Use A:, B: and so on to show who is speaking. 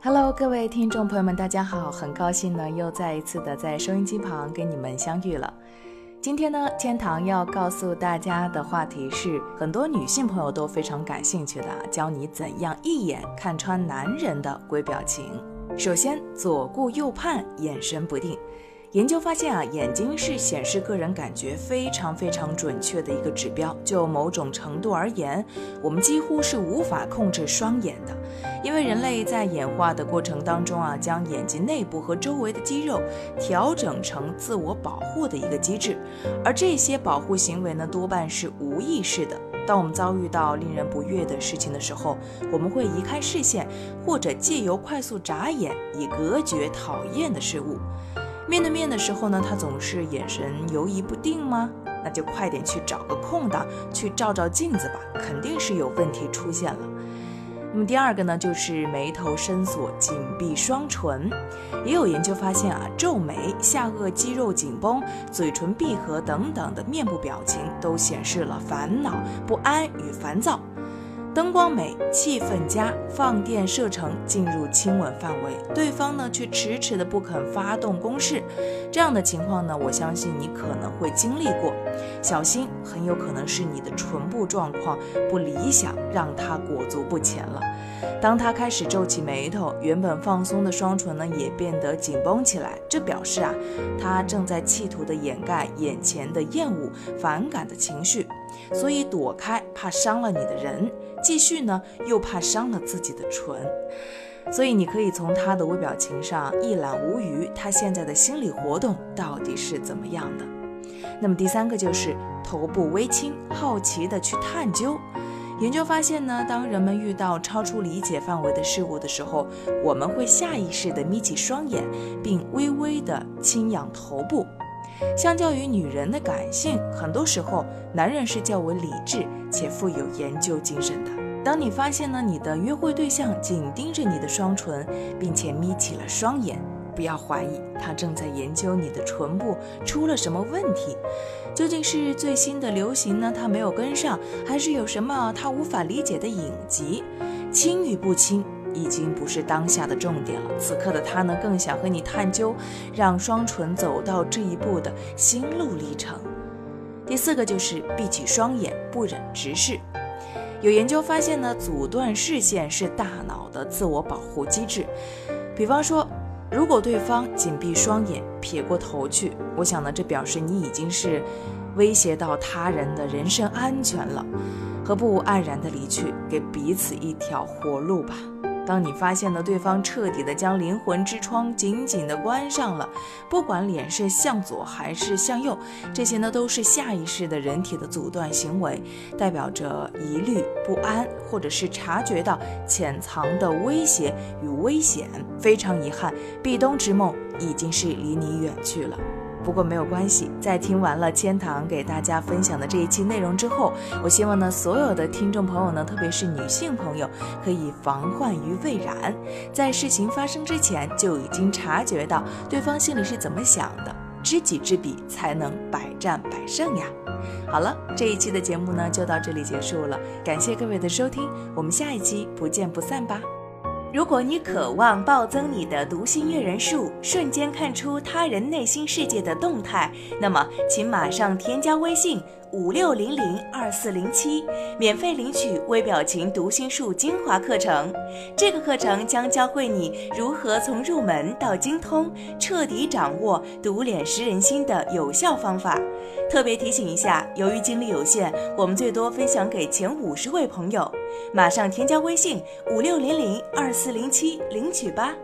A: Hello，各位听众朋友们，大家好！很高兴呢，又再一次的在收音机旁跟你们相遇了。今天呢，天堂要告诉大家的话题是很多女性朋友都非常感兴趣的，教你怎样一眼看穿男人的鬼表情。首先，左顾右盼，眼神不定。研究发现啊，眼睛是显示个人感觉非常非常准确的一个指标。就某种程度而言，我们几乎是无法控制双眼的，因为人类在演化的过程当中啊，将眼睛内部和周围的肌肉调整成自我保护的一个机制，而这些保护行为呢，多半是无意识的。当我们遭遇到令人不悦的事情的时候，我们会移开视线，或者借由快速眨眼以隔绝讨厌的事物。面对面的时候呢，他总是眼神游移不定吗？那就快点去找个空档去照照镜子吧，肯定是有问题出现了。那么第二个呢，就是眉头深锁、紧闭双唇。也有研究发现啊，皱眉、下颚肌肉紧绷、嘴唇闭合等等的面部表情，都显示了烦恼、不安与烦躁。灯光美，气氛佳，放电射程进入亲吻范围，对方呢却迟迟的不肯发动攻势，这样的情况呢，我相信你可能会经历过，小心，很有可能是你的唇部状况不理想，让他裹足不前了。当他开始皱起眉头，原本放松的双唇呢也变得紧绷起来，这表示啊，他正在企图的掩盖眼前的厌恶、反感的情绪，所以躲开，怕伤了你的人。继续呢，又怕伤了自己的唇，所以你可以从他的微表情上一览无余，他现在的心理活动到底是怎么样的。那么第三个就是头部微倾，好奇的去探究。研究发现呢，当人们遇到超出理解范围的事物的时候，我们会下意识的眯起双眼，并微微的轻仰头部。相较于女人的感性，很多时候男人是较为理智且富有研究精神的。当你发现呢，你的约会对象紧盯着你的双唇，并且眯起了双眼，不要怀疑，他正在研究你的唇部出了什么问题。究竟是最新的流行呢？他没有跟上，还是有什么他无法理解的隐疾？亲与不亲？已经不是当下的重点了。此刻的他呢，更想和你探究，让双唇走到这一步的心路历程。第四个就是闭起双眼，不忍直视。有研究发现呢，阻断视线是大脑的自我保护机制。比方说，如果对方紧闭双眼，撇过头去，我想呢，这表示你已经是威胁到他人的人身安全了，何不黯然的离去，给彼此一条活路吧？当你发现了对方彻底的将灵魂之窗紧紧的关上了，不管脸是向左还是向右，这些呢都是下意识的人体的阻断行为，代表着疑虑、不安，或者是察觉到潜藏的威胁与危险。非常遗憾，壁咚之梦已经是离你远去了。不过没有关系，在听完了千堂给大家分享的这一期内容之后，我希望呢，所有的听众朋友呢，特别是女性朋友，可以防患于未然，在事情发生之前就已经察觉到对方心里是怎么想的，知己知彼才能百战百胜呀。好了，这一期的节目呢就到这里结束了，感谢各位的收听，我们下一期不见不散吧。如果你渴望暴增你的读心阅人数，瞬间看出他人内心世界的动态，那么请马上添加微信。五六零零二四零七，免费领取微表情读心术精华课程。这个课程将教会你如何从入门到精通，彻底掌握读脸识人心的有效方法。特别提醒一下，由于精力有限，我们最多分享给前五十位朋友。马上添加微信五六零零二四零七领取吧。